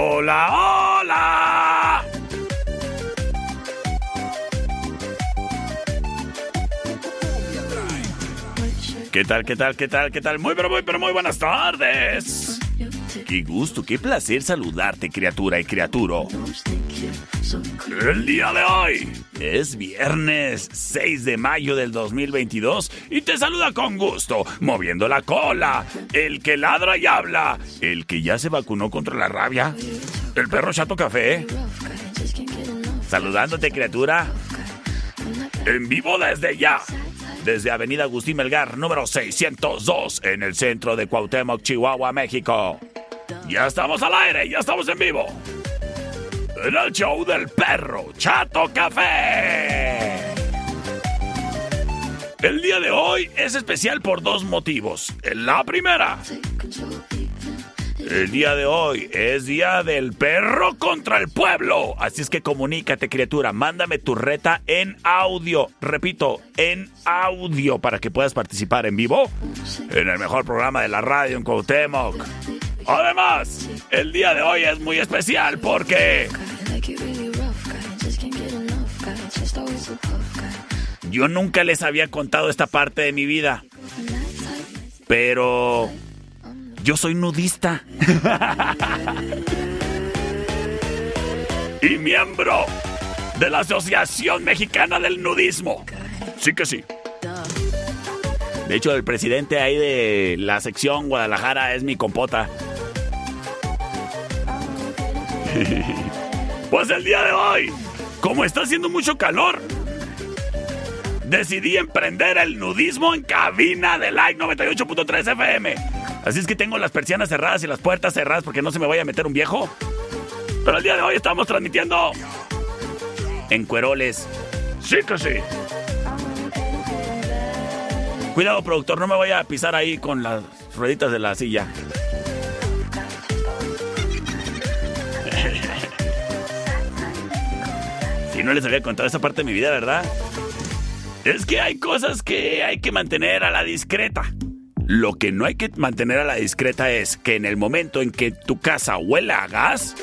Hola, hola. ¿Qué tal, qué tal, qué tal, qué tal? Muy, pero muy, pero muy buenas tardes. Qué gusto, qué placer saludarte, criatura y criaturo. El día de hoy es viernes 6 de mayo del 2022 y te saluda con gusto, moviendo la cola, el que ladra y habla, el que ya se vacunó contra la rabia, el perro chato café. Saludándote, criatura. En vivo desde ya. Desde Avenida Agustín Melgar, número 602, en el centro de Cuauhtémoc, Chihuahua, México. Ya estamos al aire, ya estamos en vivo. En el show del perro Chato Café. El día de hoy es especial por dos motivos. La primera, el día de hoy es día del perro contra el pueblo. Así es que comunícate, criatura. Mándame tu reta en audio. Repito, en audio para que puedas participar en vivo en el mejor programa de la radio en Cuauhtémoc. Además, el día de hoy es muy especial porque yo nunca les había contado esta parte de mi vida. Pero yo soy nudista. y miembro de la Asociación Mexicana del Nudismo. Sí que sí. De hecho, el presidente ahí de la sección Guadalajara es mi compota. pues el día de hoy, como está haciendo mucho calor, decidí emprender el nudismo en cabina de Like 98.3 FM. Así es que tengo las persianas cerradas y las puertas cerradas porque no se me vaya a meter un viejo. Pero el día de hoy estamos transmitiendo en Cueroles. Sí que sí. Cuidado, productor, no me vaya a pisar ahí con las rueditas de la silla. No les había contado esa parte de mi vida, ¿verdad? Es que hay cosas que hay que mantener a la discreta. Lo que no hay que mantener a la discreta es que en el momento en que tu casa huela a gas,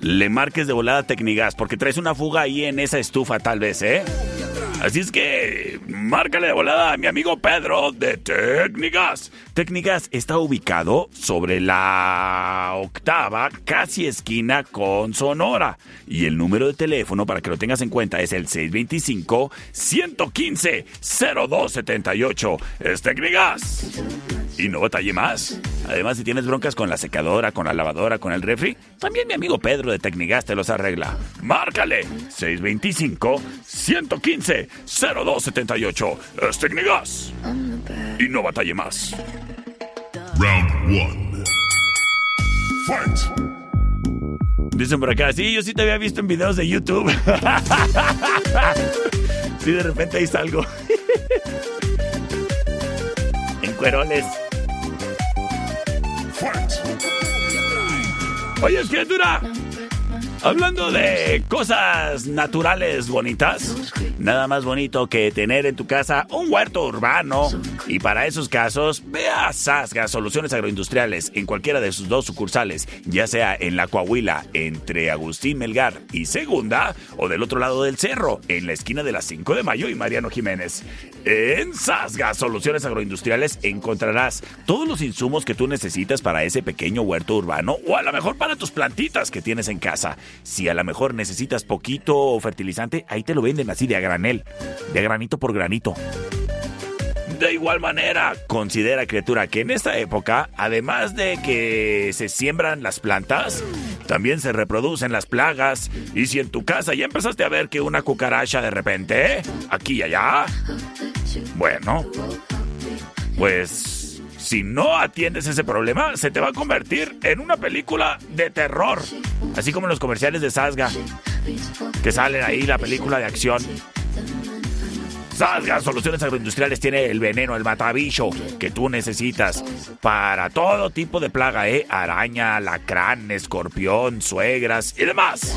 le marques de volada Tecnigas, porque traes una fuga ahí en esa estufa tal vez, ¿eh? Así es que márcale de volada a mi amigo Pedro de Técnicas. Técnicas está ubicado sobre la octava, casi esquina con Sonora. Y el número de teléfono, para que lo tengas en cuenta, es el 625-115-0278. Es Técnicas. Y no batalle más. Además, si tienes broncas con la secadora, con la lavadora, con el refri, también mi amigo Pedro de Tecnigas te los arregla. Márcale 625-115-0278. Es Tecnigas. Y no batalle más. Round one. Fight. Dicen por acá, sí, yo sí te había visto en videos de YouTube. sí, de repente ahí salgo. en cuerones. Oye, criatura. Hablando de cosas naturales bonitas, Nada más bonito que tener en tu casa un huerto urbano. Y para esos casos, ve a Sasga Soluciones Agroindustriales en cualquiera de sus dos sucursales, ya sea en la Coahuila, entre Agustín Melgar y Segunda, o del otro lado del cerro, en la esquina de la 5 de Mayo y Mariano Jiménez. En Sasga Soluciones Agroindustriales encontrarás todos los insumos que tú necesitas para ese pequeño huerto urbano o a lo mejor para tus plantitas que tienes en casa. Si a lo mejor necesitas poquito fertilizante, ahí te lo venden así de a granel, de granito por granito. De igual manera, considera criatura que en esta época, además de que se siembran las plantas, también se reproducen las plagas. Y si en tu casa ya empezaste a ver que una cucaracha de repente, aquí y allá, bueno, pues si no atiendes ese problema, se te va a convertir en una película de terror. Así como en los comerciales de Sasga, que salen ahí la película de acción. Sasga Soluciones Agroindustriales tiene el veneno, el matabicho que tú necesitas para todo tipo de plaga, ¿eh? Araña, lacrán, escorpión, suegras y demás.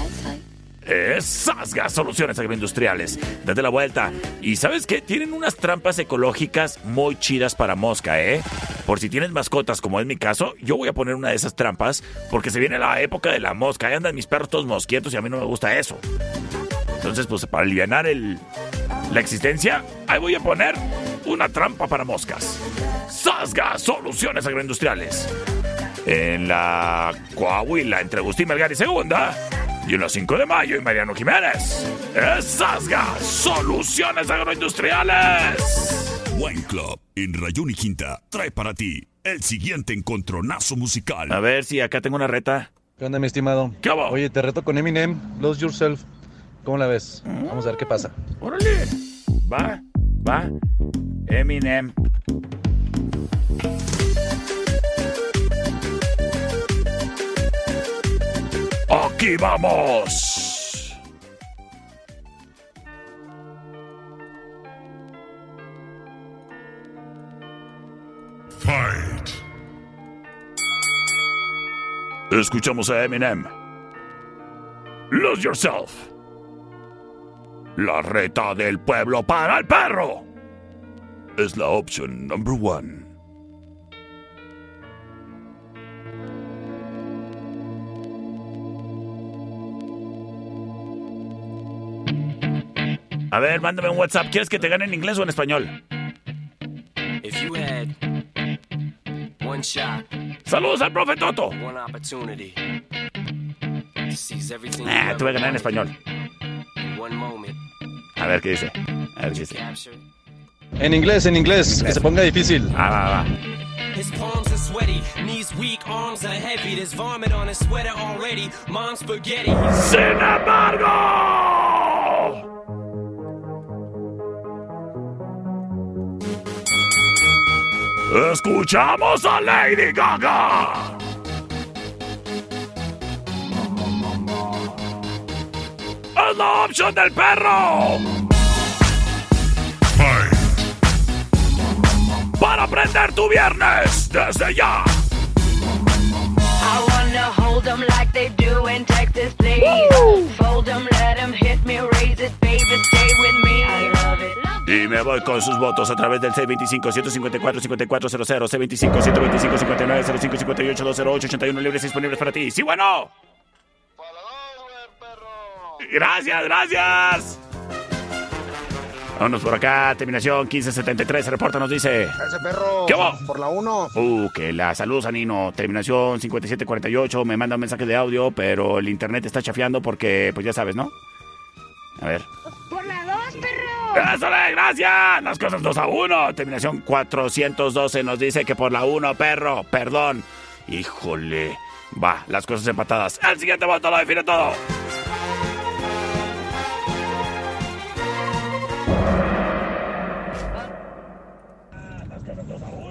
Es Sasga Soluciones Agroindustriales. Date la vuelta. Y ¿sabes qué? Tienen unas trampas ecológicas muy chidas para mosca, ¿eh? Por si tienes mascotas, como es mi caso, yo voy a poner una de esas trampas porque se viene la época de la mosca. Ahí andan mis perros todos mosquietos y a mí no me gusta eso. Entonces, pues para aliviar el, la existencia, ahí voy a poner una trampa para moscas. Sasga Soluciones Agroindustriales. En la Coahuila, entre Agustín Melgar y Segunda. Y en la 5 de mayo y Mariano Jiménez. Es Sasga Soluciones Agroindustriales. Wine Club en Rayón y Quinta trae para ti el siguiente encontronazo musical. A ver si acá tengo una reta. ¿Qué onda, mi estimado? ¿Qué hago? Oye, te reto con Eminem, Lose Yourself. ¿Cómo la ves? Vamos a ver qué pasa. Órale. Va, va. Eminem. Aquí vamos. Fight. Escuchamos a Eminem. Lose yourself. La reta del pueblo para el perro. Es la opción number one. A ver, mándame un WhatsApp. ¿Quieres que te gane en inglés o en español? If you had one shot, Saludos al profe Toto. one opportunity to seize everything Ah, te voy a ganar en español. in one moment, A ver qué dice. A ver qué dice. En inglés, en inglés, que se ponga difícil. Ah, va, va. His palms are sweaty, knees weak, arms are heavy. There's vomit on his sweater already. Mom's spaghetti. Sin embargo. Escuchamos a Lady Gaga. Es la opción del perro para prender tu viernes desde ya. I wanna hold 'em like they do in Texas, please. Fold 'em, let 'em hit me, raise it, baby, stay with me. Y me voy con sus votos a través del C25-154-5400, C25-125-59-05-58-208-81 libres disponibles para ti. ¡Sí, bueno! Gracias, gracias. Vámonos por acá, terminación 1573, reporta nos dice. Ese perro. ¿Qué hubo? Por la 1. Uh, que la saludos a Nino, terminación 5748, me manda un mensaje de audio, pero el internet está chafeando porque, pues ya sabes, ¿no? A ver. Por la dos, perro. ¡Ésale, gracias! Las cosas 2 a 1. Terminación 412 nos dice que por la 1, perro. Perdón. Híjole. Va, las cosas empatadas. El siguiente voto lo define todo.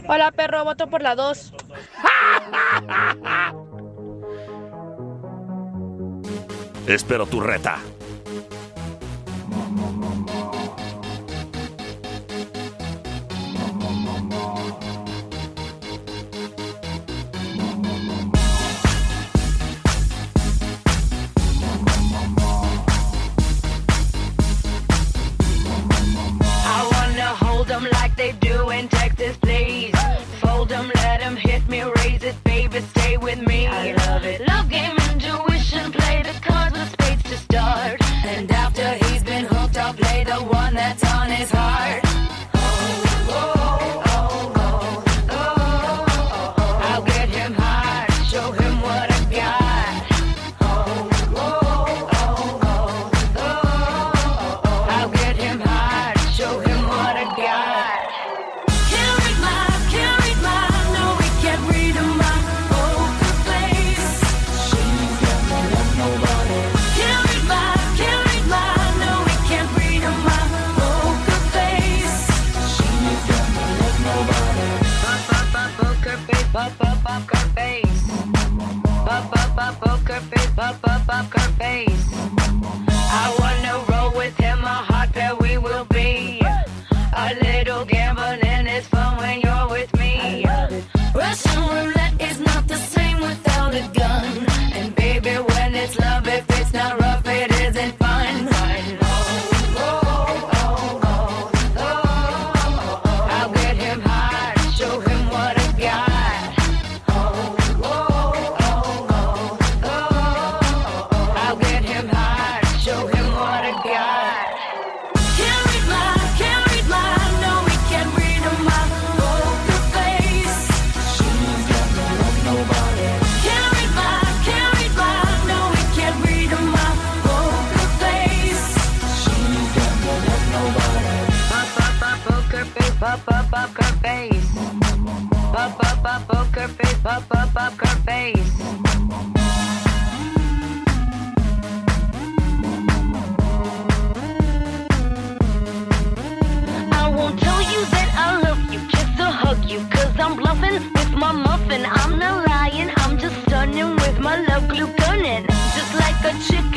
Hola, perro, voto por la 2. Espero tu reta. My muffin. I'm not lying, I'm just stunning with my love glue gunning. Just like a chick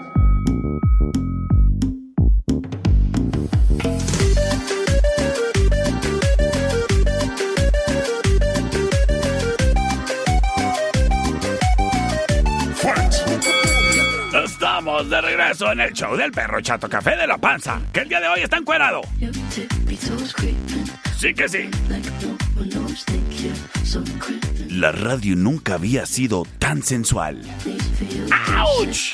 Regreso en el show del perro Chato Café de la Panza, que el día de hoy está encuerado. Sí que sí. La radio nunca había sido tan sensual. ¡Auch!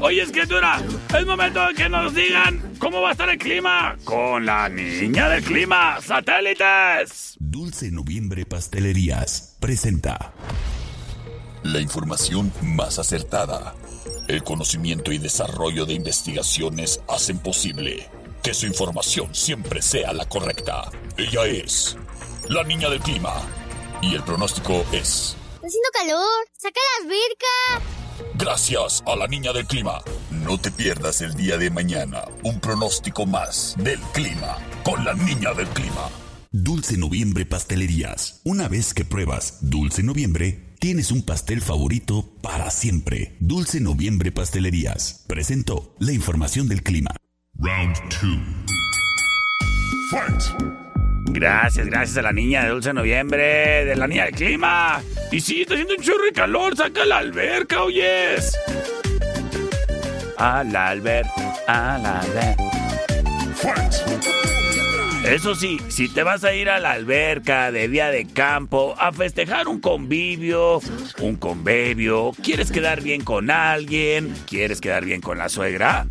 Oye, escritura, es momento de que nos digan cómo va a estar el clima con la niña del clima, satélites. Dulce Noviembre Pastelerías presenta La información más acertada. El conocimiento y desarrollo de investigaciones hacen posible que su información siempre sea la correcta. Ella es la niña del clima. Y el pronóstico es... Está haciendo calor. ¡Saca la alberca! Gracias a la niña del clima. No te pierdas el día de mañana un pronóstico más del clima con la niña del clima. Dulce Noviembre Pastelerías. Una vez que pruebas Dulce Noviembre, tienes un pastel favorito para siempre. Dulce Noviembre Pastelerías. Presentó la información del clima. Round 2. Fight! Gracias, gracias a la niña de Dulce Noviembre, de la niña del clima. Y sí, está haciendo un chorro de calor, saca la alberca, oyes. Al alber, al alber. Eso sí, si te vas a ir a la alberca de día de campo a festejar un convivio, un convivio, quieres quedar bien con alguien, quieres quedar bien con la suegra,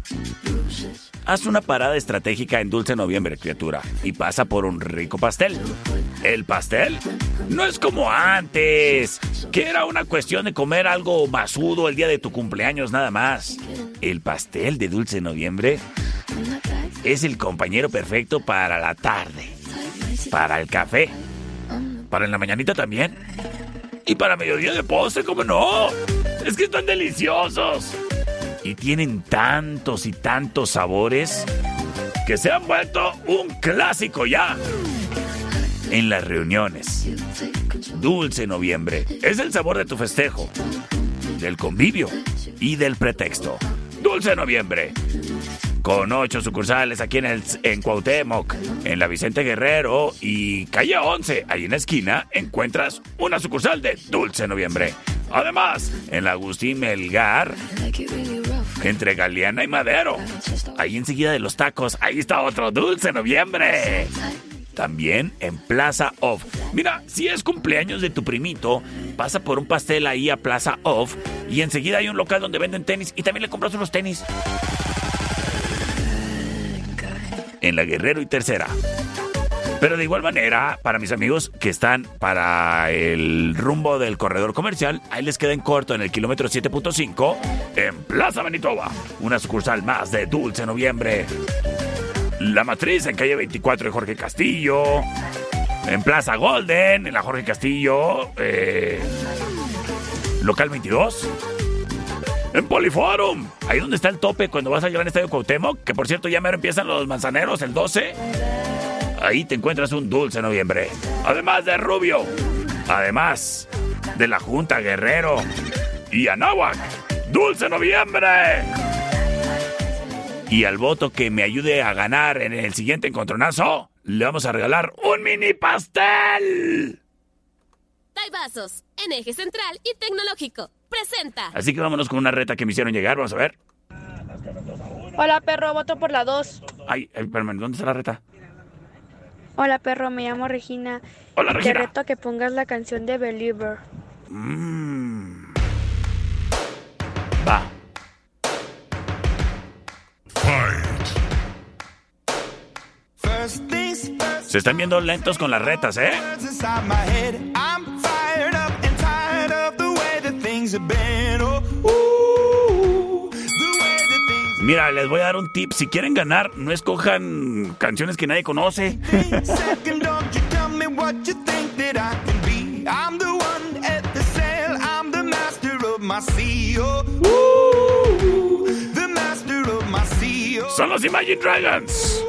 haz una parada estratégica en Dulce Noviembre, criatura, y pasa por un rico pastel. El pastel no es como antes, que era una cuestión de comer algo masudo el día de tu cumpleaños nada más. El pastel de Dulce Noviembre es el compañero perfecto para la tarde, para el café, para en la mañanita también, y para mediodía de postre, ¿cómo no? Es que están deliciosos. Y tienen tantos y tantos sabores que se han vuelto un clásico ya. En las reuniones. Dulce noviembre. Es el sabor de tu festejo, del convivio y del pretexto. Dulce noviembre con ocho sucursales aquí en, el, en en la Vicente Guerrero y calle 11. Ahí en la esquina encuentras una sucursal de Dulce Noviembre. Además, en la Agustín Melgar, entre Galeana y Madero. Ahí enseguida de los tacos, ahí está otro Dulce Noviembre. También en Plaza Off. Mira, si es cumpleaños de tu primito, pasa por un pastel ahí a Plaza Off y enseguida hay un local donde venden tenis y también le compras unos tenis en la Guerrero y Tercera. Pero de igual manera, para mis amigos que están para el rumbo del corredor comercial, ahí les queda en corto en el kilómetro 7.5 en Plaza Manitoba, una sucursal más de Dulce Noviembre. La Matriz en calle 24 de Jorge Castillo. En Plaza Golden, en la Jorge Castillo. Eh, local 22 en Poliforum. Ahí donde está el tope cuando vas a llegar al Estadio Cuauhtémoc, que por cierto ya me empiezan los manzaneros el 12. Ahí te encuentras un dulce noviembre. Además de Rubio. Además de la Junta Guerrero. Y Anáhuac. Dulce noviembre. Y al voto que me ayude a ganar en el siguiente encontronazo, le vamos a regalar un mini pastel. Vasos, en eje central y tecnológico. Presenta. Así que vámonos con una reta que me hicieron llegar. Vamos a ver. Hola, perro, voto por la 2. Ay, espérame, ¿dónde está la reta? Hola, perro, me llamo Regina. Hola, Regina. Te reto a que pongas la canción de Believer. Mmm. Va. Se están viendo lentos con las retas, ¿eh? Mira, les voy a dar un tip. Si quieren ganar, no escojan canciones que nadie conoce. Son los Imagine Dragons.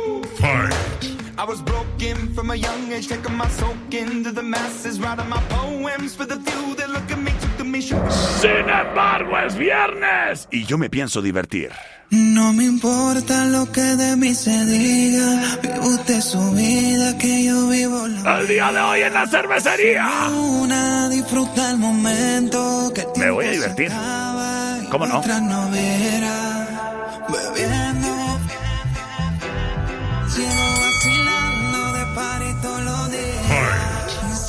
I was broken from a young age, taking my soak into the masses, writing my poems for the few that look at me, took to me. Sin embargo, es viernes y yo me pienso divertir. No me importa lo que de mí se diga, vive usted su vida, que yo vivo la El día de hoy en la cervecería. Una disfruta el momento que Me voy a divertir. ¿Cómo no? no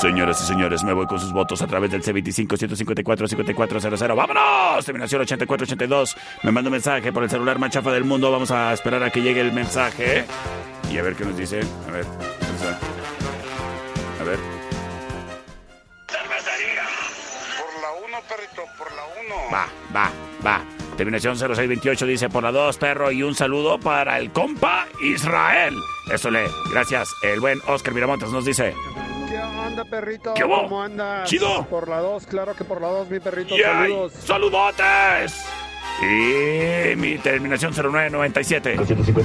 Señoras y señores, me voy con sus votos a través del C25-154-5400. ¡Vámonos! Terminación 8482. Me manda un mensaje por el celular más chafa del mundo. Vamos a esperar a que llegue el mensaje. Y a ver qué nos dice. A ver. A ver. Por la 1, perrito, por la 1. Va, va, va. Terminación 0628 dice por la 2, perro. Y un saludo para el compa Israel. Eso le. Gracias. El buen Oscar Miramontes nos dice. ¿Qué onda, perrito? ¿Qué hubo? ¿Cómo andas? ¿Chido? Por la 2, claro que por la 2, mi perrito. Yeah. Saludos. ¡Saludotes! Y mi terminación 0997.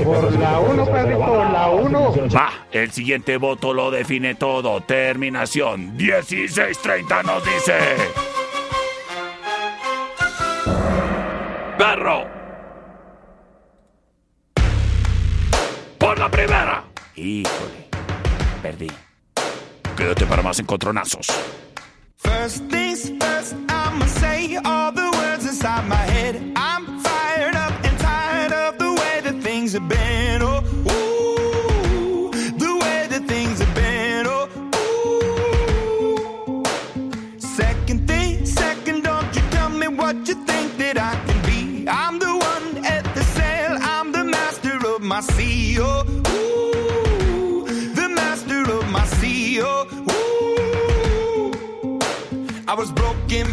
Por la 1, perrito, la 1. Va, el siguiente voto lo define todo. Terminación 1630 nos dice. Perro. Por la primera. Híjole, perdí. Quédate para más encontronazos. First things first, I'ma say all the words inside my head.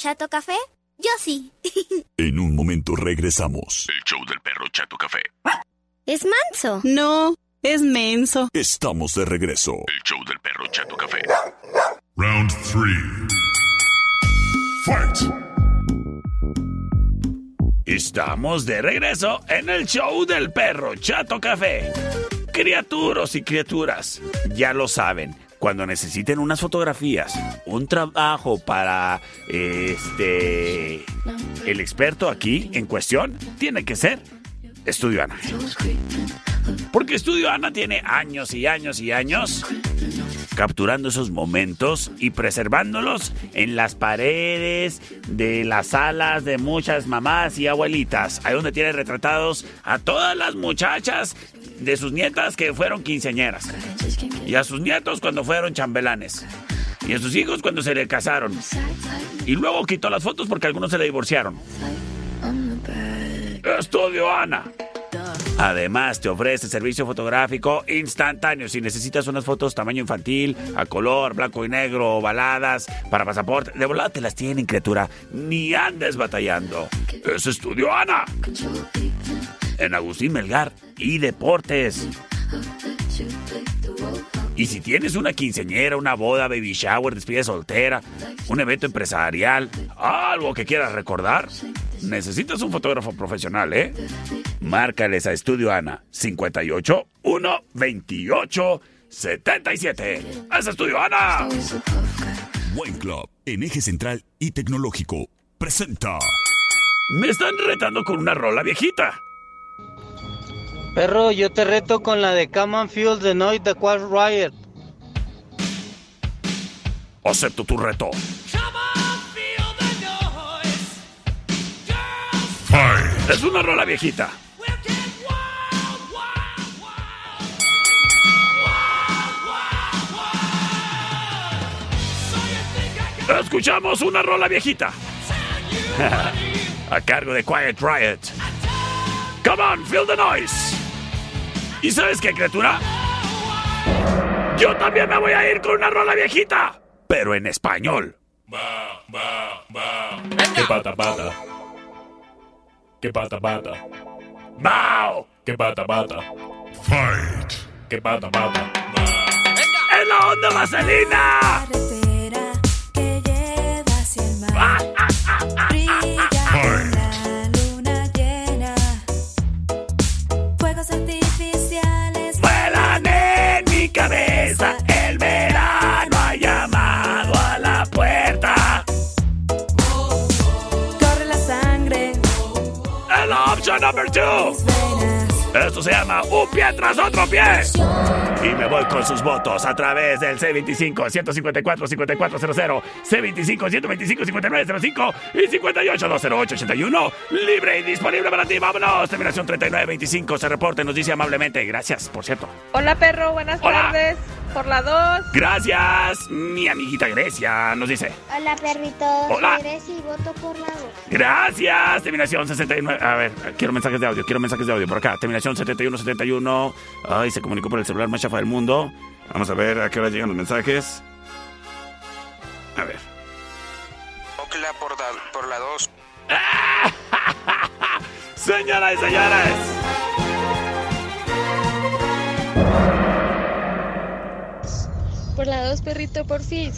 Chato Café? Yo sí. En un momento regresamos. El show del perro Chato Café. ¿Es manso? No, es menso. Estamos de regreso. El show del perro Chato Café. Round 3. Fight! Estamos de regreso en el show del perro Chato Café. Criaturos y criaturas, ya lo saben. Cuando necesiten unas fotografías, un trabajo para este el experto aquí en cuestión, tiene que ser Estudio Ana. Porque Estudio Ana tiene años y años y años capturando esos momentos y preservándolos en las paredes de las salas de muchas mamás y abuelitas. Ahí donde tiene retratados a todas las muchachas de sus nietas que fueron quinceañeras. Y a sus nietos cuando fueron chambelanes. Y a sus hijos cuando se le casaron. Y luego quitó las fotos porque algunos se le divorciaron. Estudio Ana. Además, te ofrece servicio fotográfico instantáneo. Si necesitas unas fotos tamaño infantil, a color, blanco y negro, ovaladas, para pasaporte, de volada te las tienen, criatura. Ni andes batallando. Es Estudio Ana. En Agustín Melgar y Deportes. Y si tienes una quinceañera, una boda, baby shower, despedida soltera, un evento empresarial, algo que quieras recordar, necesitas un fotógrafo profesional, ¿eh? Márcales a Estudio Ana 58 1 28 77. ¡Es Estudio Ana! Wine Club, en eje central y tecnológico, presenta. Me están retando con una rola viejita. Perro, yo te reto con la de Come on Feel the Noise de Quad Riot. Acepto tu reto. Es una rola viejita. Escuchamos una rola viejita. A cargo de Quiet Riot. Come on, feel the noise. ¿Y sabes qué, criatura? Yo también me voy a ir con una rola viejita, pero en español. ¿Qué pata pata? ¿Qué pata pata? ¡Bao! ¿Qué pata pata? Fight. ¿Qué pata pata? ¡En la onda vaselina! Cabeza. El verano ha llamado a la puerta. corre la sangre. El option number two. Esto se llama un pie tras otro pie. Y me voy con sus votos a través del C25-154-5400, C25-125-5905 y 58-208-81. Libre y disponible para ti. Vámonos. Terminación 3925. Se reporte, nos dice amablemente. Gracias, por cierto. Hola perro, buenas Hola. tardes. Por la 2. Gracias, mi amiguita Grecia, nos dice. Hola, perrito. Hola. Grecia y voto por la dos. Gracias, terminación 69. A ver, quiero mensajes de audio, quiero mensajes de audio por acá. Terminación 7171. Ay, se comunicó por el celular más chafa del mundo. Vamos a ver a qué hora llegan los mensajes. A ver. Ocla por la 2. Señoras y señores. Por la 2, perrito, por fin.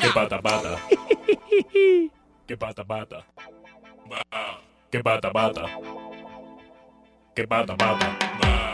¿Qué pata pata? ¿Qué pata pata? ¿Qué pata pata? ¿Qué pata pata? La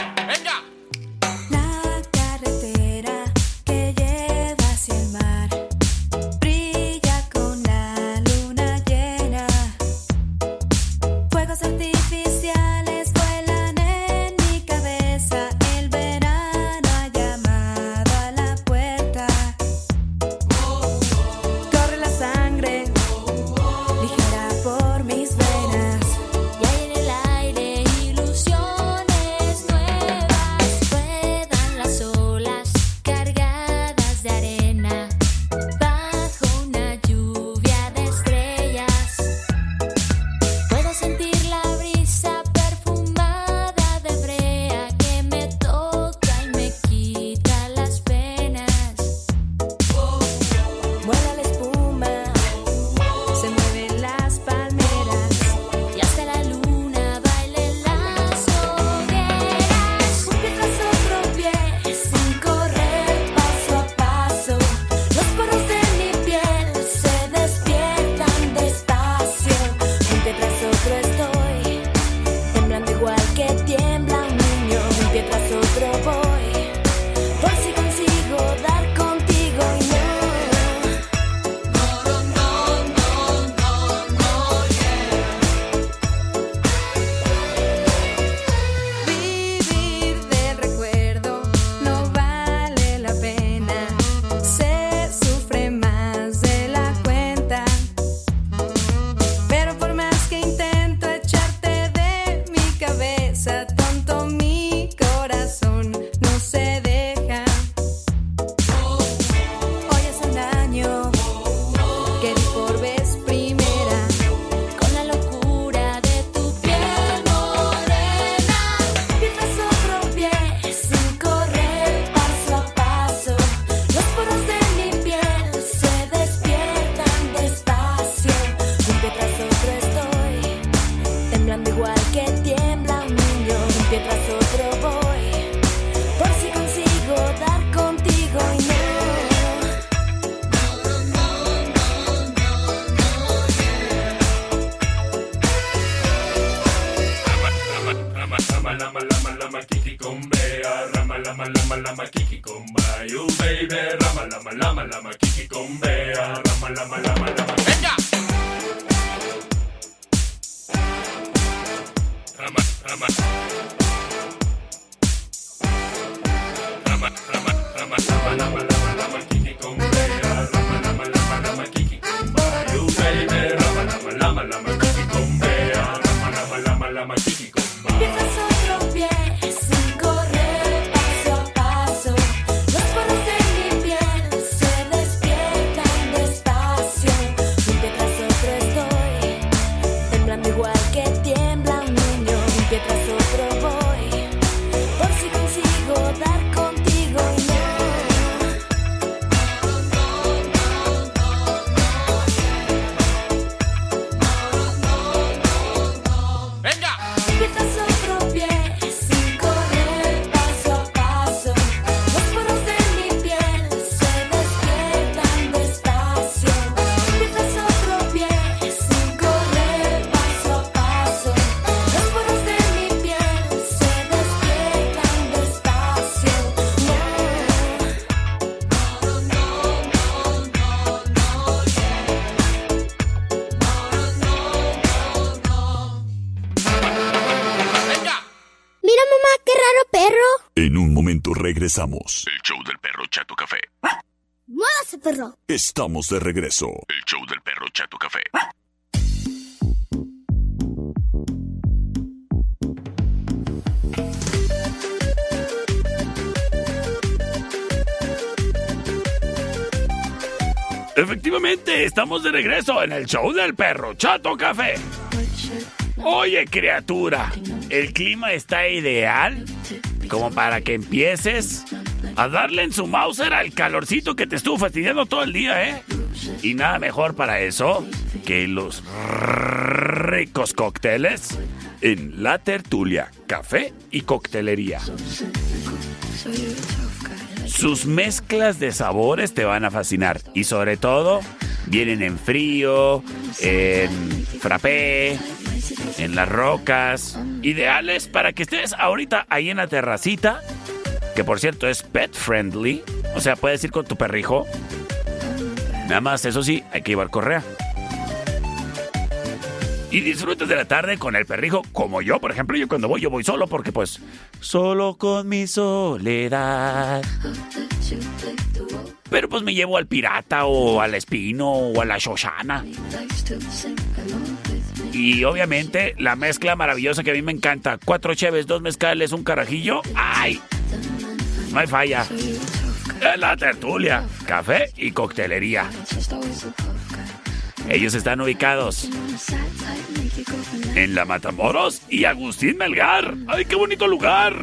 la magia regresamos. El show del perro Chato Café. Muévase, perro. Estamos de regreso. El show del perro Chato Café. Efectivamente, estamos de regreso en el show del perro Chato Café. Oye, criatura, el clima está ideal como para que empieces a darle en su Mauser al calorcito que te estuvo fastidiando todo el día, ¿eh? Y nada mejor para eso que los ricos cócteles en La Tertulia, café y coctelería. Sus mezclas de sabores te van a fascinar y sobre todo vienen en frío, en frappé, en las rocas, ideales para que estés ahorita ahí en la terracita, que por cierto es pet friendly, o sea, puedes ir con tu perrijo. Nada más, eso sí, hay que llevar correa. Y disfrutes de la tarde con el perrijo, como yo, por ejemplo, yo cuando voy, yo voy solo porque pues, solo con mi soledad. Pero pues me llevo al pirata o al espino o a la Shoshana. Y obviamente la mezcla maravillosa que a mí me encanta. Cuatro cheves, dos mezcales, un carajillo. ¡Ay! No hay falla. En la tertulia, café y coctelería. Ellos están ubicados en La Matamoros y Agustín Melgar. ¡Ay, qué bonito lugar!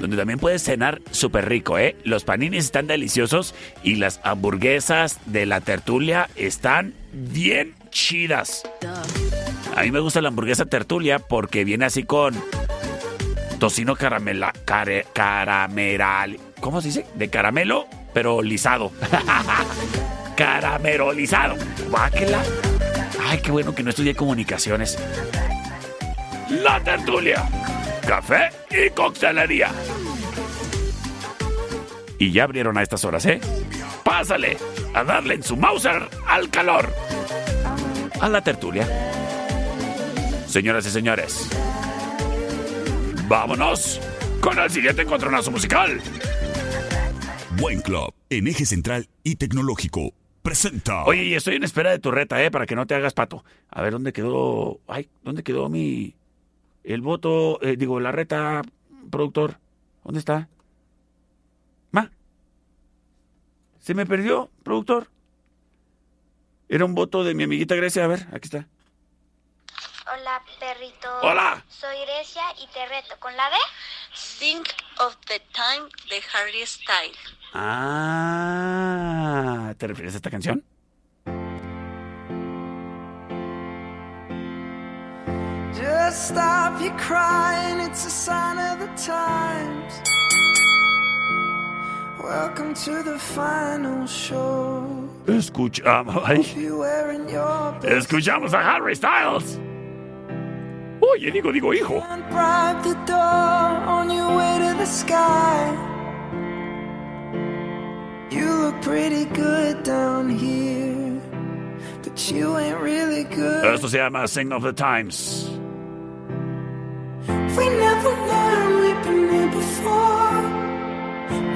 Donde también puedes cenar súper rico, ¿eh? Los paninis están deliciosos y las hamburguesas de la tertulia están bien chidas. A mí me gusta la hamburguesa tertulia porque viene así con tocino caramela, care- carameral. ¿Cómo se dice? De caramelo, pero lisado. Caramelizado. Guáquela. Ay, qué bueno que no estudié comunicaciones. La tertulia. Café y coctelería. Y ya abrieron a estas horas, ¿eh? Pásale a darle en su Mauser al calor. A la tertulia. Señoras y señores, vámonos con el siguiente encontronazo musical. Buen Club, en eje central y tecnológico, presenta. Oye, y estoy en espera de tu reta, ¿eh? Para que no te hagas pato. A ver, ¿dónde quedó? Ay, ¿dónde quedó mi... El voto, eh, digo, la reta, productor? ¿Dónde está? ¿Ma? ¿Se me perdió, productor? Era un voto de mi amiguita Grecia. A ver, aquí está. Hola, perrito. Hola. Soy Grecia y te reto con la D. Think of the time de Harry Styles. Ah, ¿te refieres a esta canción? Just stop your crying, it's a sign of the times. Welcome to the final show. Escuchamos, ay, escuchamos a Harry Styles. Oye, digo, digo, hijo. and bribe the door on your way to the sky. look pretty good down here, but you ain't really good. Esto se llama Sign of the Times. We never learned we've been here before.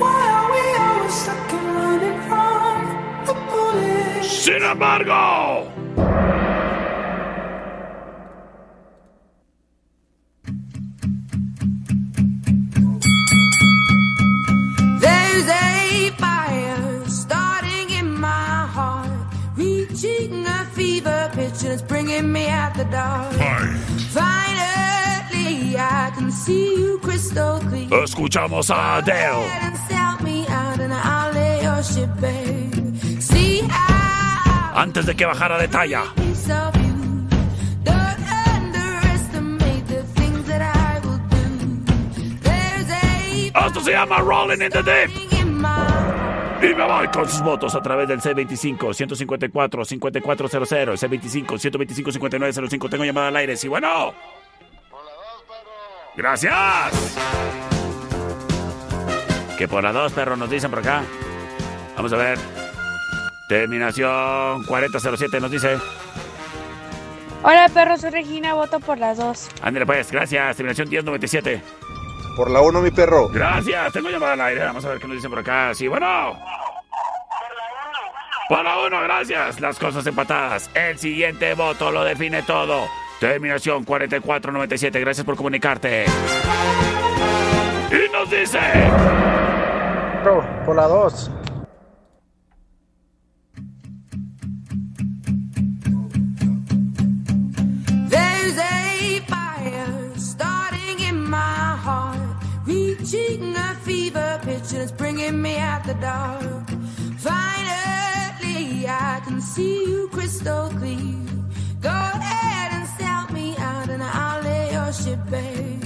Why are we always stuck and running from the bullet? Sin embargo. Me out the dark. Finally, I can see you crystal clear. Escuchamos a Adele. And sell me out and I'll lay your ship bare. See how Antes de que bajara de talla. Esto se llama Rolling in the Deep. Y me voy con sus votos a través del C25-154-5400, C25-125-5905. Tengo llamada al aire. Sí, bueno. Gracias. Que por la dos, perro, nos dicen por acá. Vamos a ver. Terminación 4007 nos dice. Hola perro, soy Regina, voto por las dos. Ándale pues, gracias. Terminación 1097. Por la 1, mi perro. Gracias, tengo llamada al aire. Vamos a ver qué nos dicen por acá. Sí, bueno. Por la uno, gracias. Las cosas empatadas. El siguiente voto lo define todo. Terminación 4497. Gracias por comunicarte. Y nos dice. Por la 2. And me out the dark. Finally, I can see you crystal clear. Go ahead and sell me out and I'll lay your ship bare.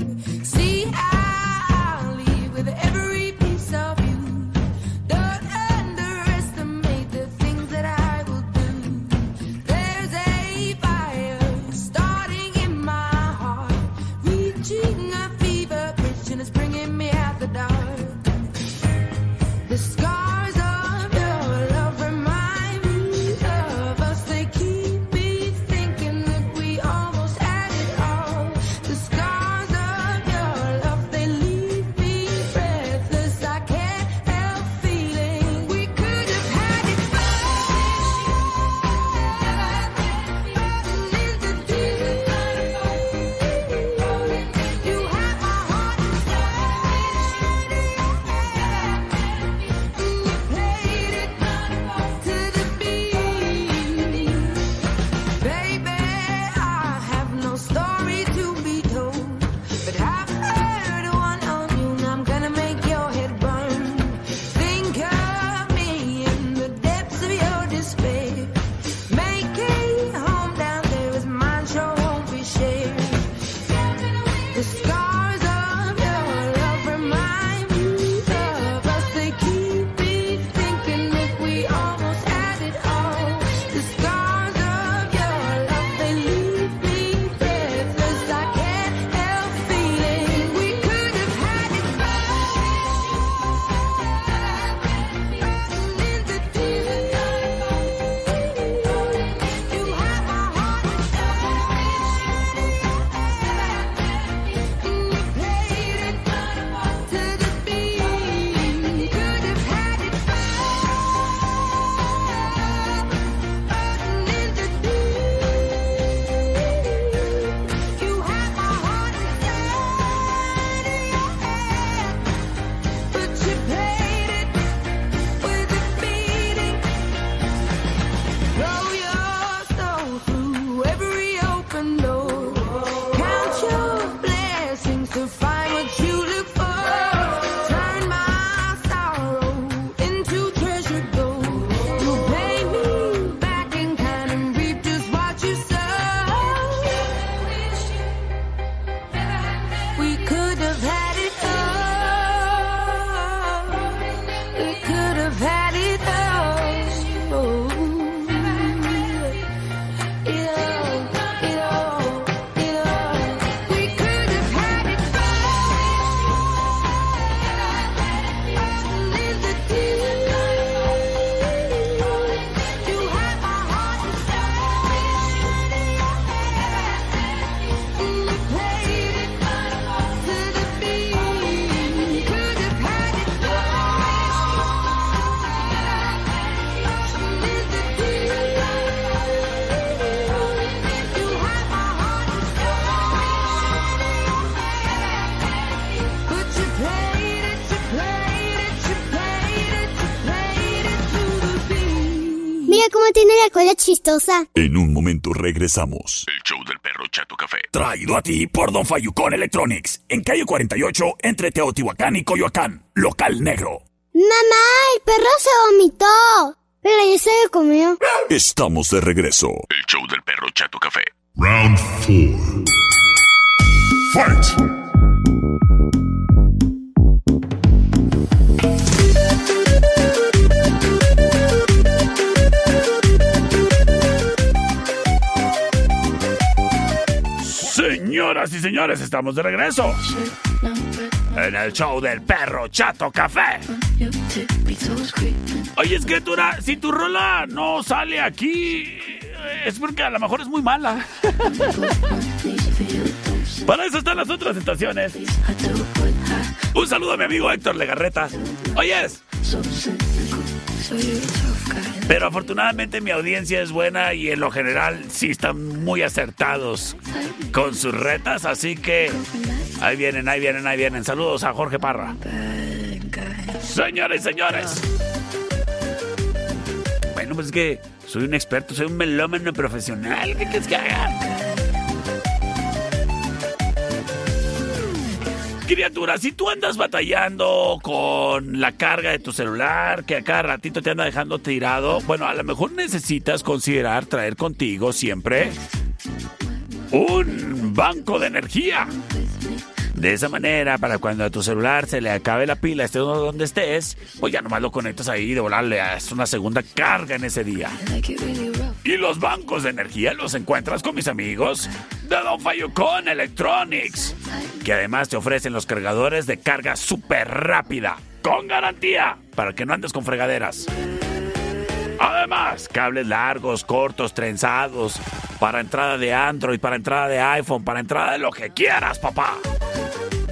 have had it. Chistosa. En un momento regresamos. El show del perro Chato Café. Traído a ti por Don Fayucón Electronics. En calle 48, entre Teotihuacán y Coyoacán. Local negro. Mamá, el perro se vomitó. Pero ya se lo comió. Estamos de regreso. El show del perro Chato Café. Round 4. Fight! Señoras y señores, estamos de regreso. En el show del perro Chato Café. Oye, es que tú, si tu rola no sale aquí, es porque a lo mejor es muy mala. Para eso están las otras estaciones. Un saludo a mi amigo Héctor Legarreta. Oyes, pero afortunadamente mi audiencia es buena y en lo general sí están muy acertados con sus retas, así que ahí vienen, ahí vienen, ahí vienen. Saludos a Jorge Parra. Señores, señores. Bueno, pues es que soy un experto, soy un melómano profesional. ¿Qué quieres que haga? Criatura, si tú andas batallando con la carga de tu celular, que a cada ratito te anda dejando tirado, bueno, a lo mejor necesitas considerar traer contigo siempre un banco de energía. De esa manera, para cuando a tu celular se le acabe la pila, estés donde estés, pues ya nomás lo conectas ahí y de volar le das una segunda carga en ese día. Y los bancos de energía los encuentras con mis amigos de Don Fayucón Electronics, que además te ofrecen los cargadores de carga súper rápida, con garantía, para que no andes con fregaderas. Además, cables largos, cortos, trenzados, para entrada de Android, para entrada de iPhone, para entrada de lo que quieras, papá.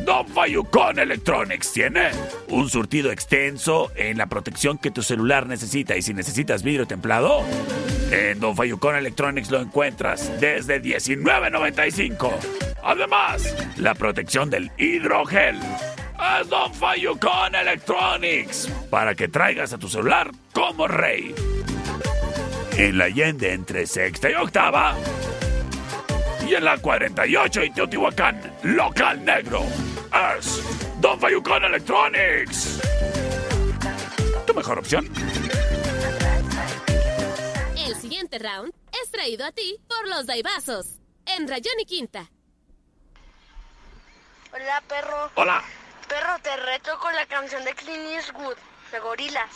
Don Fayucón Electronics tiene un surtido extenso en la protección que tu celular necesita. Y si necesitas vidrio templado, en Don Fayucón Electronics lo encuentras desde $19.95. Además, la protección del hidrogel. Es Don Fayucón Electronics para que traigas a tu celular como rey. En la Allende entre sexta y octava. Y en la 48 y Teotihuacán, local negro, es Don Fayucón Electronics. Tu mejor opción. El siguiente round es traído a ti por los Daibazos. En Rayón y Quinta. Hola, perro. Hola. Perro, te reto con la canción de Clint Eastwood, de Gorilas.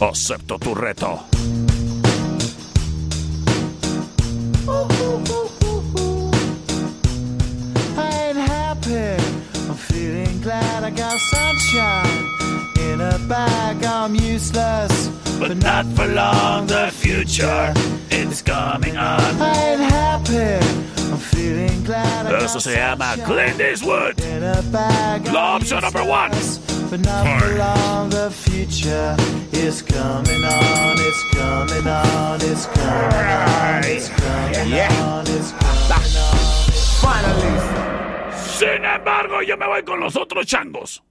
Acepto tu reto. Eso se llama Clint Eastwood. in a bag. La opción number one. It's coming on. It's coming. Sin embargo, yo me voy con los otros changos.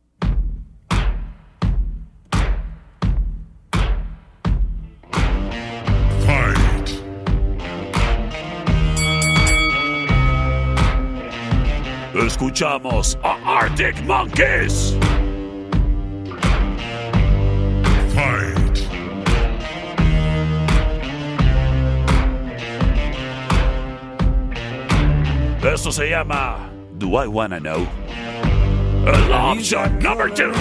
Escuchamos a Arctic Monkeys. Eso se llama Do I Wanna Know? La opción number two.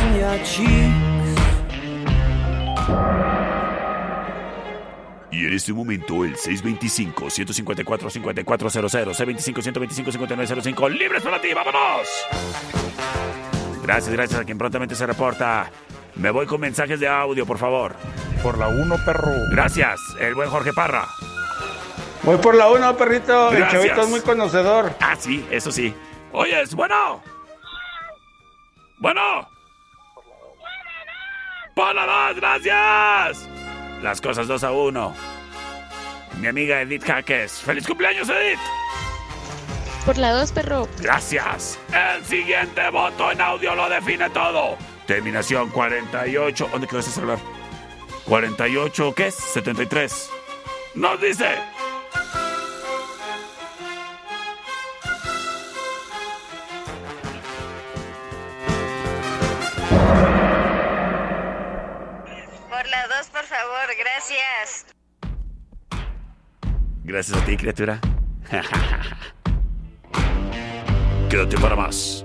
Y en este momento el 625-154-5400, C25-125-5905, libres para ti, vámonos. Gracias, gracias a quien prontamente se reporta. Me voy con mensajes de audio, por favor. Por la 1, perro. Gracias, el buen Jorge Parra. Voy por la 1, perrito. El Gracias. chavito es muy conocedor. Ah, sí, eso sí. Oyes, bueno. Bueno. Por la dos, gracias. Las cosas dos a uno. Mi amiga Edith Jaques. ¡Feliz cumpleaños, Edith! Por la 2, perro. Gracias. El siguiente voto en audio lo define todo. Terminación 48. ¿Dónde quedó ese celular? 48, ¿qué es? 73. Nos dice. Gracias. Gracias a ti, criatura. Quédate para más.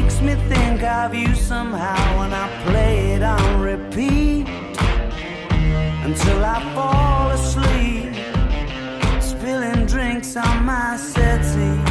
me think of you somehow when I play it on repeat until I fall asleep, spilling drinks on my settee.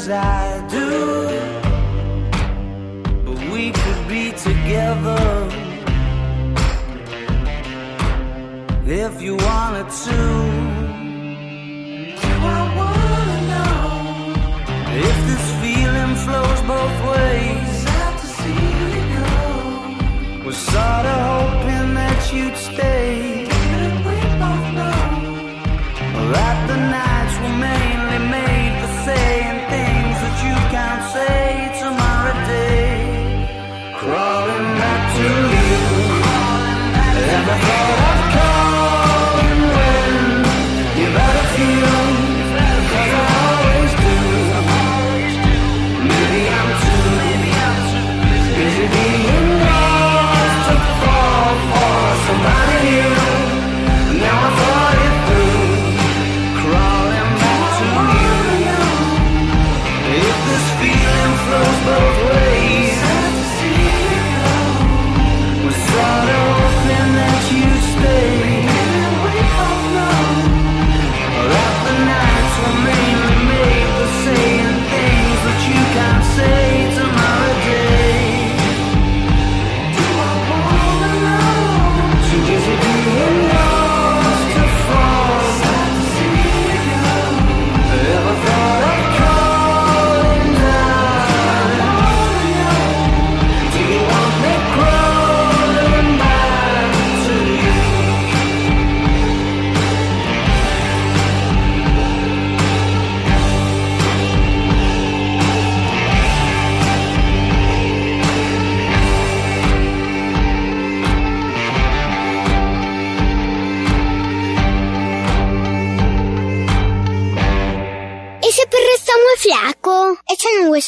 as I do. But we could be together if you wanted to. Do I wanna know if this feeling flows both ways? Sad to see you go. Was sorta hoping that you'd stay. Didn't we both know that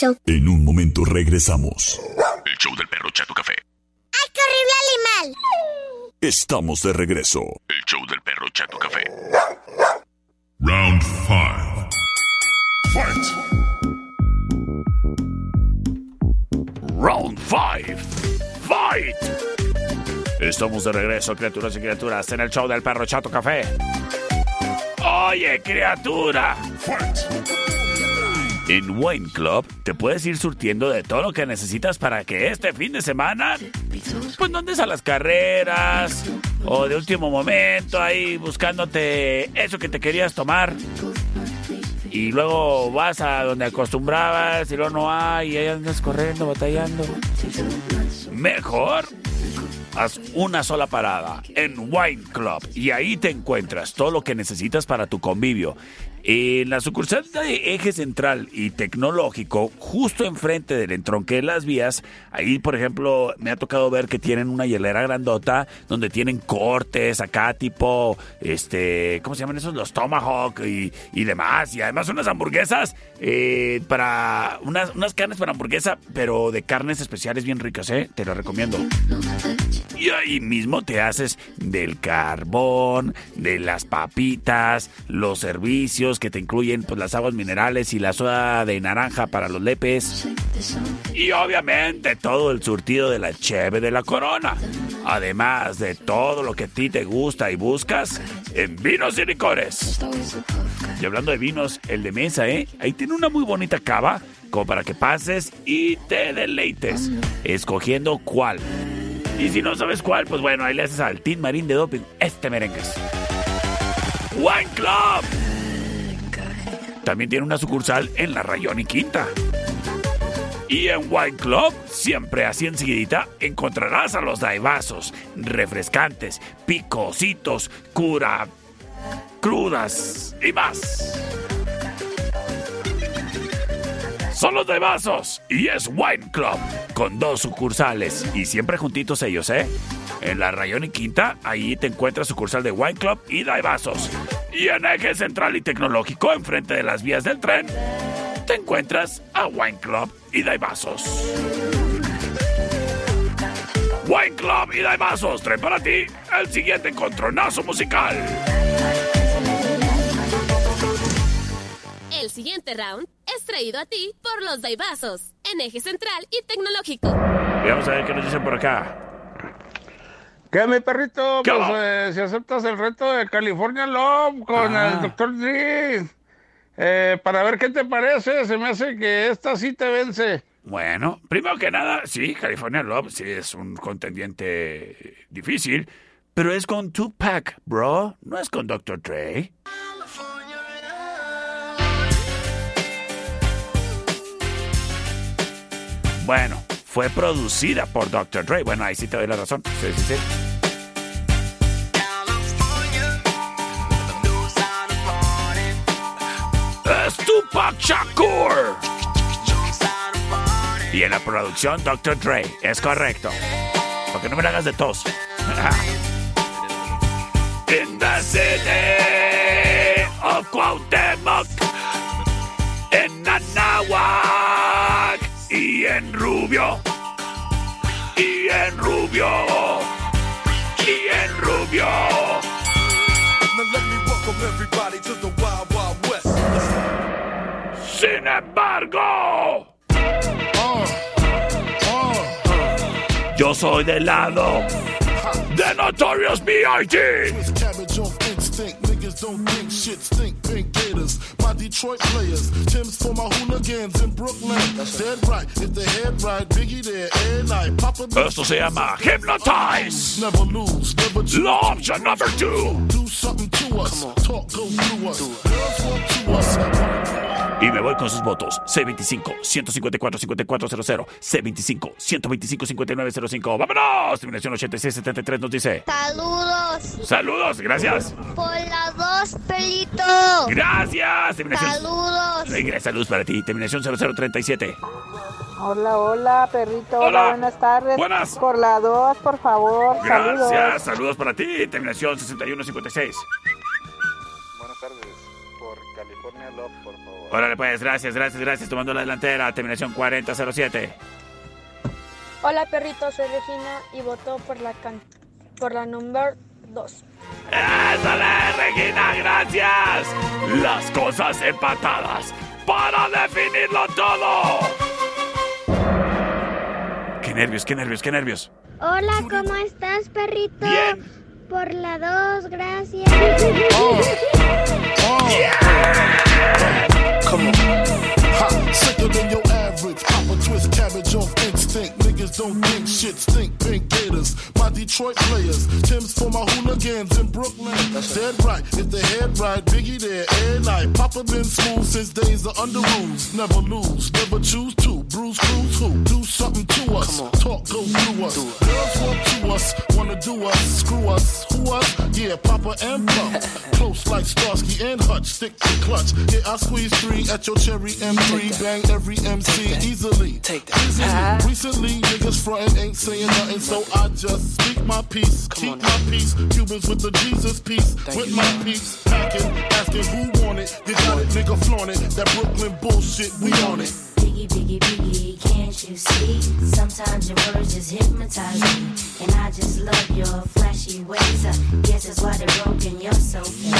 En un momento regresamos. El show del perro Chato Café. ¡Ay, qué horrible animal! Estamos de regreso. El show del perro Chato Café. Round 5. Fight! Round 5. Fight. Estamos de regreso, criaturas y criaturas, en el show del perro Chato Café. Oye, criatura. En Wine Club te puedes ir surtiendo de todo lo que necesitas para que este fin de semana, pues no andes a las carreras o de último momento ahí buscándote eso que te querías tomar. Y luego vas a donde acostumbrabas y luego no hay y ahí andas corriendo, batallando. Mejor haz una sola parada en Wine Club y ahí te encuentras todo lo que necesitas para tu convivio. En la sucursal de Eje Central y Tecnológico, justo enfrente del entronque de las vías, ahí por ejemplo me ha tocado ver que tienen una hielera grandota donde tienen cortes acá tipo, este, ¿cómo se llaman esos? Los Tomahawk y, y demás. Y además unas hamburguesas eh, para, unas, unas carnes para hamburguesa, pero de carnes especiales bien ricas, ¿eh? Te lo recomiendo. Y ahí mismo te haces del carbón, de las papitas, los servicios que te incluyen pues, las aguas minerales y la soda de naranja para los lepes. Y obviamente todo el surtido de la cheve de la corona. Además de todo lo que a ti te gusta y buscas en vinos y licores. Y hablando de vinos, el de mesa, ¿eh? Ahí tiene una muy bonita cava como para que pases y te deleites, escogiendo cuál. Y si no sabes cuál, pues bueno, ahí le haces al Team Marín de Doping este merengues. Wine Club. También tiene una sucursal en la Rayón y Quinta. Y en Wine Club, siempre así enseguidita, encontrarás a los daibazos, refrescantes, picositos, cura, crudas y más. Son los daibazos y es Wine Club, con dos sucursales y siempre juntitos ellos, ¿eh? En la Rayón y Quinta, ahí te encuentras sucursal de Wine Club y Daibazos. Y en Eje Central y Tecnológico, enfrente de las vías del tren, te encuentras a Wine Club y Daibazos. Wine Club y Daibazos traen para ti el siguiente encontronazo musical. El siguiente round es traído a ti por los Daibazos, en eje central y tecnológico. Y vamos a ver qué nos dicen por acá. ¿Qué, mi perrito? ¿Qué pues eh, si aceptas el reto de California Love con Ah. el Dr. Dre, eh, para ver qué te parece, se me hace que esta sí te vence. Bueno, primero que nada, sí, California Love sí es un contendiente difícil, pero es con Tupac, bro, no es con Dr. Dre. Bueno, fue producida por Dr. Dre. Bueno, ahí sí te doy la razón. Sí, sí, sí. Es Tupac Shakur. Y en la producción, Dr. Dre. Es correcto. Porque no me la hagas de tos. In the city of Cuauhtémoc. Rubio. Y en Rubio. Y en Rubio. Now let me welcome everybody to the Wild Wild West. Sin embargo. Yo soy del lado de Notorious B.I.G. Cabbage on instinct, niggas don't think shit stink. Pink gators, my Detroit players. Tim's for my hooligans in Brooklyn. Dead right, if the head right, Biggie there, air night. Papa Esto se llama Hypnotize. Never lose, never choose. La option number two. Do something to us. Talk goes through us. Girls want to us. Y me voy con sus votos. C25-154-5400. C25-125-5905. ¡Vámonos! Terminación 8673 nos dice. Saludos. Saludos, gracias. Por las dos, Gracias. Terminación. Saludos. Venga, Saludos para ti. Terminación 0037. Hola, hola, perrito. Hola. buenas tardes. Buenas. Por la 2, por favor. Gracias. Saludos. Saludos para ti. Terminación 6156. Buenas tardes. Por California Love, por favor. Órale, pues, gracias, gracias, gracias. Tomando la delantera. Terminación 4007. Hola perrito, soy Regina y voto por la can por la número 2. ¡Échale, Regina, gracias! Las cosas empatadas para definirlo todo. ¡Qué nervios, qué nervios, qué nervios! Hola, ¿cómo estás, perrito? Bien. Por la 2, gracias. Come on. Ha, sicker than your average. Papa twist cabbage off instinct. Niggas don't think shit stink. Pink gators. My Detroit players. Tim's for my hooligans in Brooklyn. Dead right. If they head right, Biggie there every night. Papa been smooth since days of under rules. Never lose. Never choose to. Bruise, cruise who? Do something to us. Talk go through us. Girls walk to us. Wanna do us. Screw us. Who us? Yeah, Papa and Pump. Close like Starsky and Hutch. Stick to clutch. Yeah, I squeeze three at your cherry M3. Bang every MC easily. Take that. Easily. Recently, niggas frontin' ain't saying nothing, so I just speak my peace. Keep my peace. Cubans with the Jesus peace. with my peace. Packing, asking who want it. You got it, nigga, flaunt it. That Brooklyn bullshit, we on it. Biggie, biggie, biggie, can't you see? Sometimes your words just hypnotize me. And I just love your flashy ways. I guess that's why they're broken, you're so fake.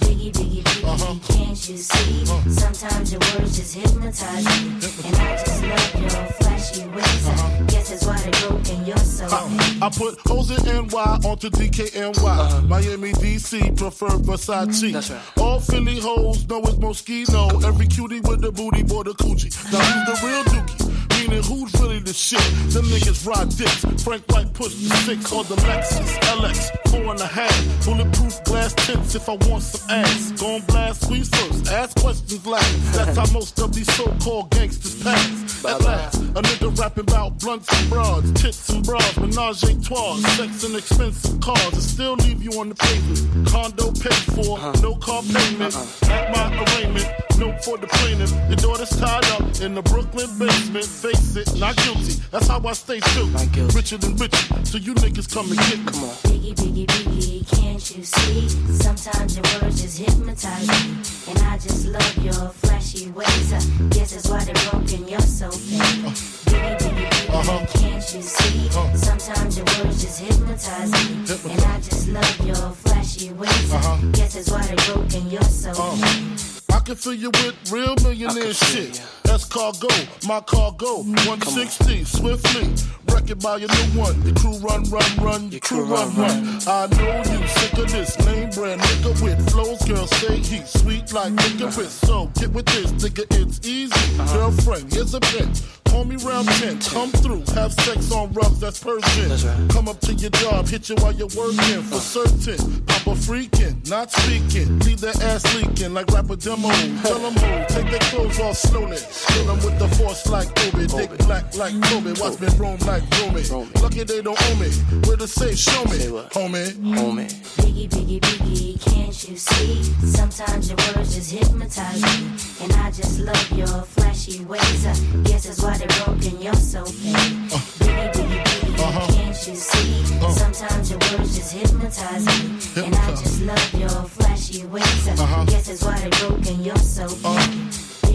Biggie, biggie, biggie, uh-huh. can't you see? Uh-huh. Sometimes your words just hypnotize me. And I just love your flashy ways. I uh-huh. guess that's why they're broken, you're so fake. Uh, I put hoes in NY onto DKNY. Miami, DC, prefer Versace. All Philly hoes know it's Moschino. Every cutie with the booty, boy, the coochie. Now who's the real dookie? Meaning who's really the shit? Them niggas ride dicks. Frank White push the six or the Lexus LX. Four and a half. Bulletproof glass tints if I want some ass. Gon' blast squeeze first. Ask questions last. That's how most of these so-called gangsters pass. At last, a nigga rapping about blunts and broads, tits and bras, menage a trois, sex and expensive cars, and still leave you on the pavement. Condo paid for, no car payment. At my arraignment, no for the plaintiff. Your daughter's tied up in the Brooklyn basement. Face it, not guilty. That's how I stay true. Richer than richer, so you niggas come and get me. Come on. Biggie, biggie, biggie, can't you see? Sometimes your words just hypnotize me. And I just love your flashy ways. I guess that's why they're broken, you're so fake. Biggie, biggie, biggie, can't you see? Uh-huh. Sometimes your words just hypnotize me. And I just love your flashy ways. I guess that's why they're broken, you're so uh-huh. fake. I can fill you with real millionaire shit. That's cargo, my cargo. 160, swiftly. Wreck it by your new one. Your crew run, run, run. Your crew run, run. I know you sick of this name brand nigga with flows. Girl, say he's sweet like licorice. So get with this, nigga, it's easy. Girlfriend, here's a bitch. Call me round 10, come through, have sex on rubs, that's Persian. Come up to your job, hit you while you're working, for certain. Papa freaking, not speaking, leave that ass leaking like rapper demo. Tell them who, take their clothes off slowly. Kill them with the force like Obi, dick black like Kobe, watch me roam like Romy. Lucky they don't owe me, where to say, show me, homie. Homie. Biggie, biggie, biggie, can't you see? Sometimes your words just hypnotize me. And I just love your flashy ways. I guess that's why broken, you're so fake. Biggie, biggie, biggie, can't you see? Uh. Sometimes your words just hypnotize me. And I just love your flashy ways. I uh-huh. guess that's why they're broken, you're so fake. Uh.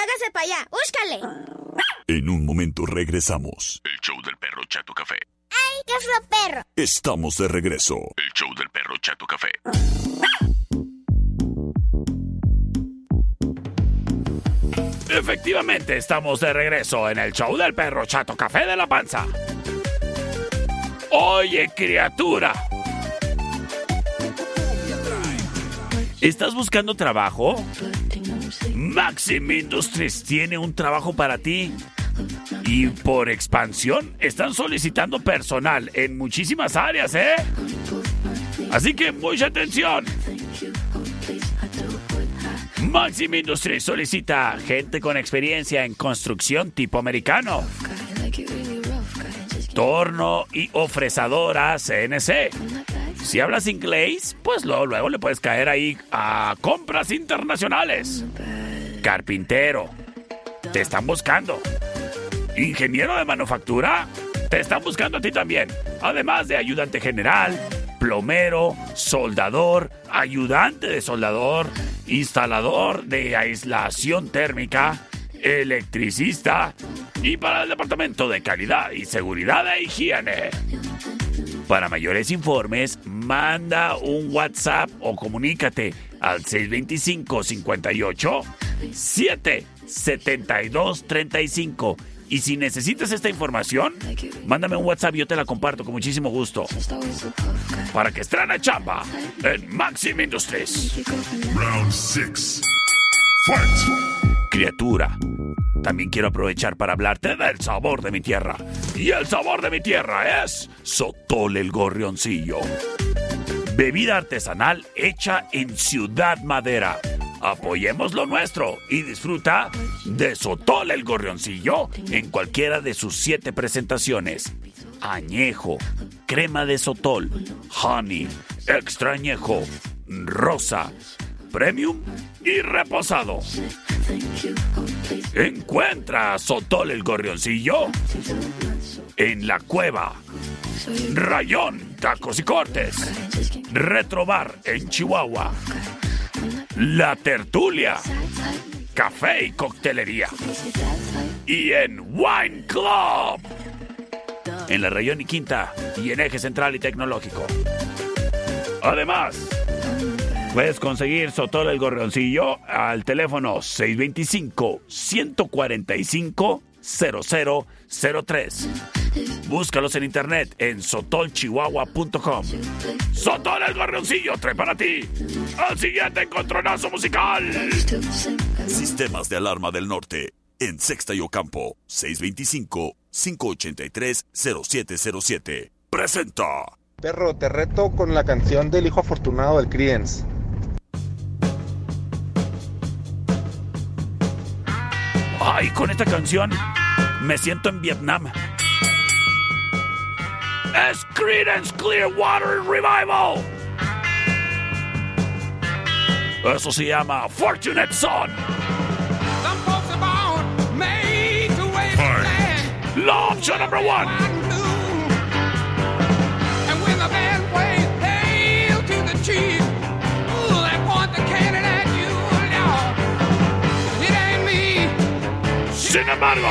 Hágase para allá, búscale. En un momento regresamos. El show del perro Chato Café. ¡Ay, qué fue perro! Estamos de regreso. El show del perro Chato Café. Efectivamente, estamos de regreso en el show del perro Chato Café de la Panza. Oye, criatura. ¿Estás buscando trabajo? Maxim Industries tiene un trabajo para ti. Y por expansión, están solicitando personal en muchísimas áreas, ¿eh? Así que mucha atención. Maxim Industries solicita gente con experiencia en construcción tipo americano. Torno y ofrezadora CNC. Si hablas inglés, pues luego, luego le puedes caer ahí a compras internacionales. Carpintero, te están buscando. Ingeniero de manufactura, te están buscando a ti también. Además de ayudante general, plomero, soldador, ayudante de soldador, instalador de aislación térmica, electricista y para el departamento de calidad y seguridad de higiene. Para mayores informes, manda un WhatsApp o comunícate al 625 58 7 72 35. Y si necesitas esta información, mándame un WhatsApp yo te la comparto con muchísimo gusto. Para que estrene chamba en Maxim Industries. Round six. Fight! También quiero aprovechar para hablarte del sabor de mi tierra. Y el sabor de mi tierra es Sotol el Gorrioncillo. Bebida artesanal hecha en Ciudad Madera. Apoyemos lo nuestro y disfruta de Sotol el Gorrioncillo en cualquiera de sus siete presentaciones. Añejo, crema de Sotol, honey, extra añejo, rosa, premium y reposado. Encuentra Sotol el Gorrioncillo en la cueva. Rayón, tacos y cortes. Retrobar en Chihuahua. La Tertulia. Café y coctelería. Y en Wine Club. En la Rayón y Quinta y en Eje Central y Tecnológico. Además, Puedes conseguir Sotol el Gorrioncillo al teléfono 625-145-0003. Búscalos en internet en sotolchihuahua.com. Sotol el Gorrioncillo trae para ti al siguiente encontronazo musical. Sistemas de alarma del norte. En Sexta y Ocampo. 625-583-0707. Presenta. Perro, te reto con la canción del hijo afortunado del Creedence. Ay, con esta canción me siento en Vietnam. Es Creedence Clearwater Revival. Eso se llama Fortunate Son. La opción number one. And Sin embargo,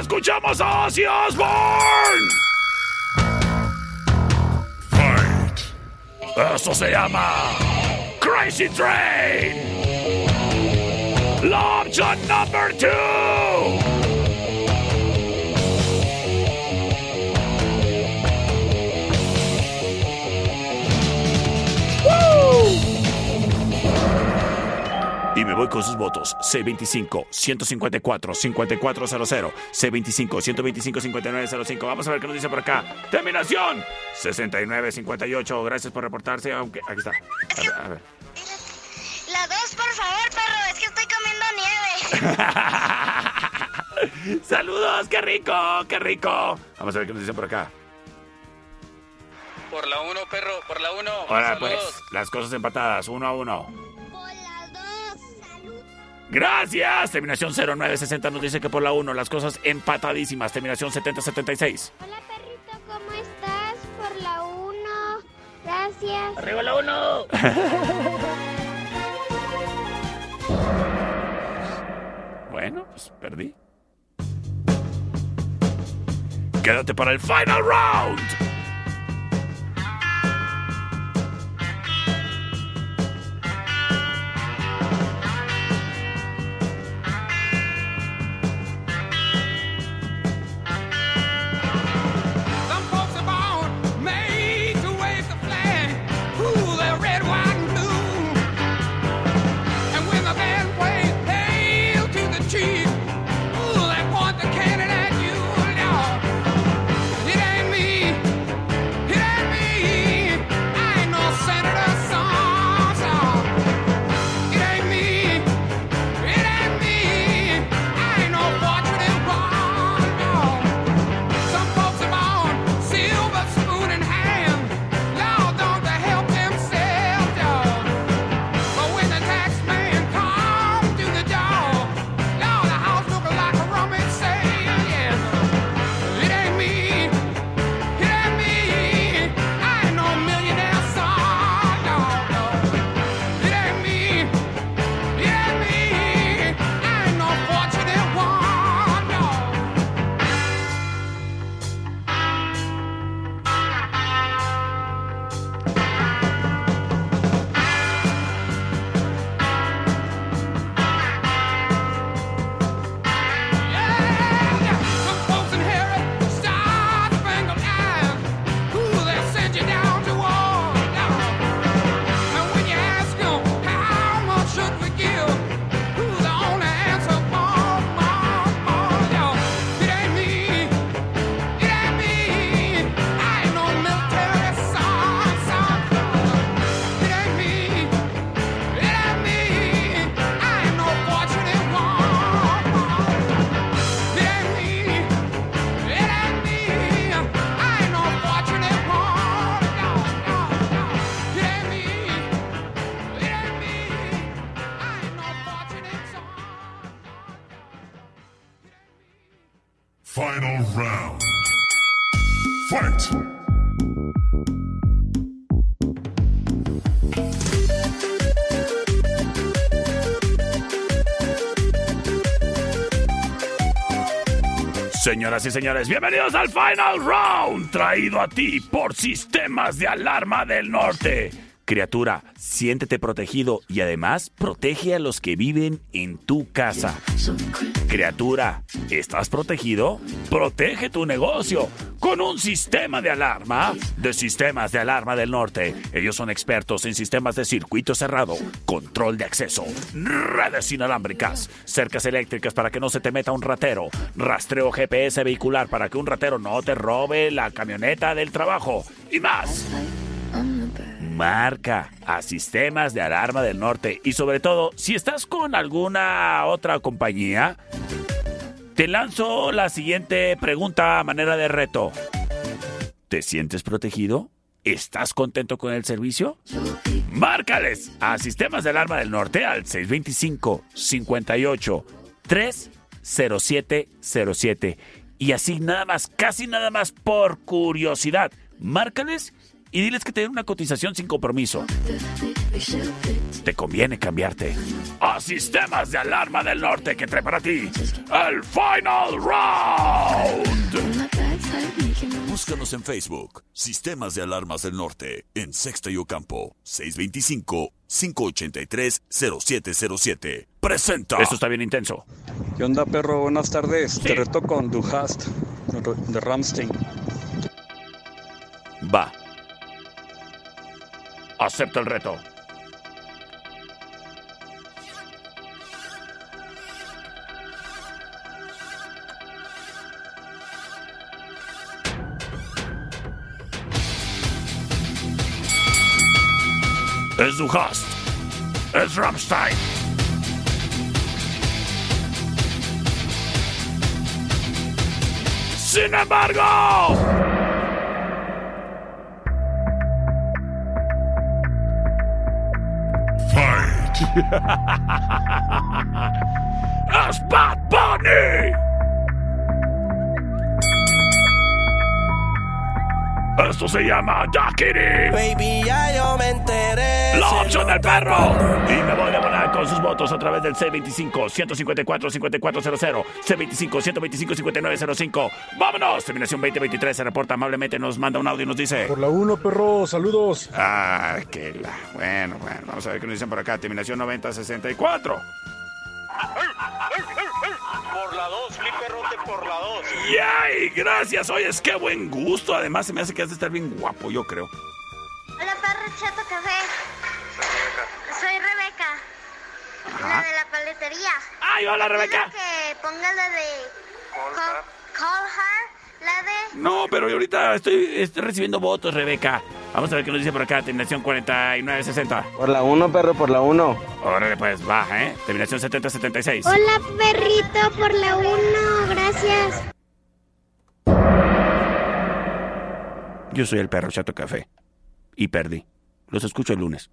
escuchamos a Ozzy Osbourne. Eso se llama Crazy Train. La opción number two. Me voy con sus votos. C25-154-5400. C25-125-5905. Vamos a ver qué nos dice por acá. Terminación 6958. Gracias por reportarse. Aunque. Aquí está. A ver, a ver. La dos, por favor, perro. Es que estoy comiendo nieve. Saludos, qué rico, qué rico. Vamos a ver qué nos dice por acá. Por la 1, perro, por la 1. Ahora pues, las cosas empatadas, uno a uno. Gracias. Terminación 0960 nos dice que por la 1 las cosas empatadísimas. Terminación 7076. Hola perrito, ¿cómo estás? Por la 1. Gracias. ¡Arriba la 1! bueno, pues perdí. Quédate para el final round. Señoras y señores, bienvenidos al Final Round, traído a ti por Sistemas de Alarma del Norte. Criatura, siéntete protegido y además protege a los que viven en tu casa. Criatura, ¿estás protegido? Protege tu negocio con un sistema de alarma de Sistemas de Alarma del Norte. Ellos son expertos en sistemas de circuito cerrado, control de acceso, redes inalámbricas, cercas eléctricas para que no se te meta un ratero, rastreo GPS vehicular para que un ratero no te robe la camioneta del trabajo y más. Marca a Sistemas de Alarma del Norte y sobre todo, si estás con alguna otra compañía, te lanzo la siguiente pregunta a manera de reto. ¿Te sientes protegido? ¿Estás contento con el servicio? Márcales a Sistemas de Alarma del Norte al 625 58 30707 y así nada más, casi nada más por curiosidad. Márcales y diles que te den una cotización sin compromiso. Te conviene cambiarte a Sistemas de Alarma del Norte que trae para ti el Final Round. Búscanos en Facebook, Sistemas de Alarmas del Norte, en Sexta y Ocampo, 625-583-0707. Presenta. Esto está bien intenso. ¿Qué onda, perro? Buenas tardes. Te reto con Du Hast de Ramstein. Va. Acepta el reto. Es Du Hast. Es Rammstein. Sin embargo. ¡Es Bad Bunny! Esto se llama Dakiri. Baby, ya yo me enteré. La opción del perro. Y me voy a abonar con sus votos a través del C25-154-5400, C25-125-5905. ¡Vámonos! Terminación 2023 se reporta amablemente, nos manda un audio y nos dice... Por la 1, perro, saludos. Ah, que la... Bueno, bueno, vamos a ver qué nos dicen por acá. Terminación 9064. Por la 2, Fliperrote por la 2. ¡Yay! Gracias. Oye, es que buen gusto. Además, se me hace que has de estar bien guapo, yo creo. Hola, perro Chato Café. Soy Rebeca. La de la paletería. ¡Ay, hola, Rebeca! Quiero que ponga la de... Call, call Her. La de... No, pero ahorita estoy, estoy recibiendo votos, Rebeca. Vamos a ver qué nos dice por acá. Terminación 4960. Por la 1, perro, por la 1. Órale, pues, baja, ¿eh? Terminación 7076. Hola, perrito, por la 1. Gracias. Yo soy el perro Chato Café. Y perdí. Los escucho el lunes.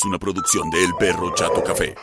Es una producción de El Perro Chato Café.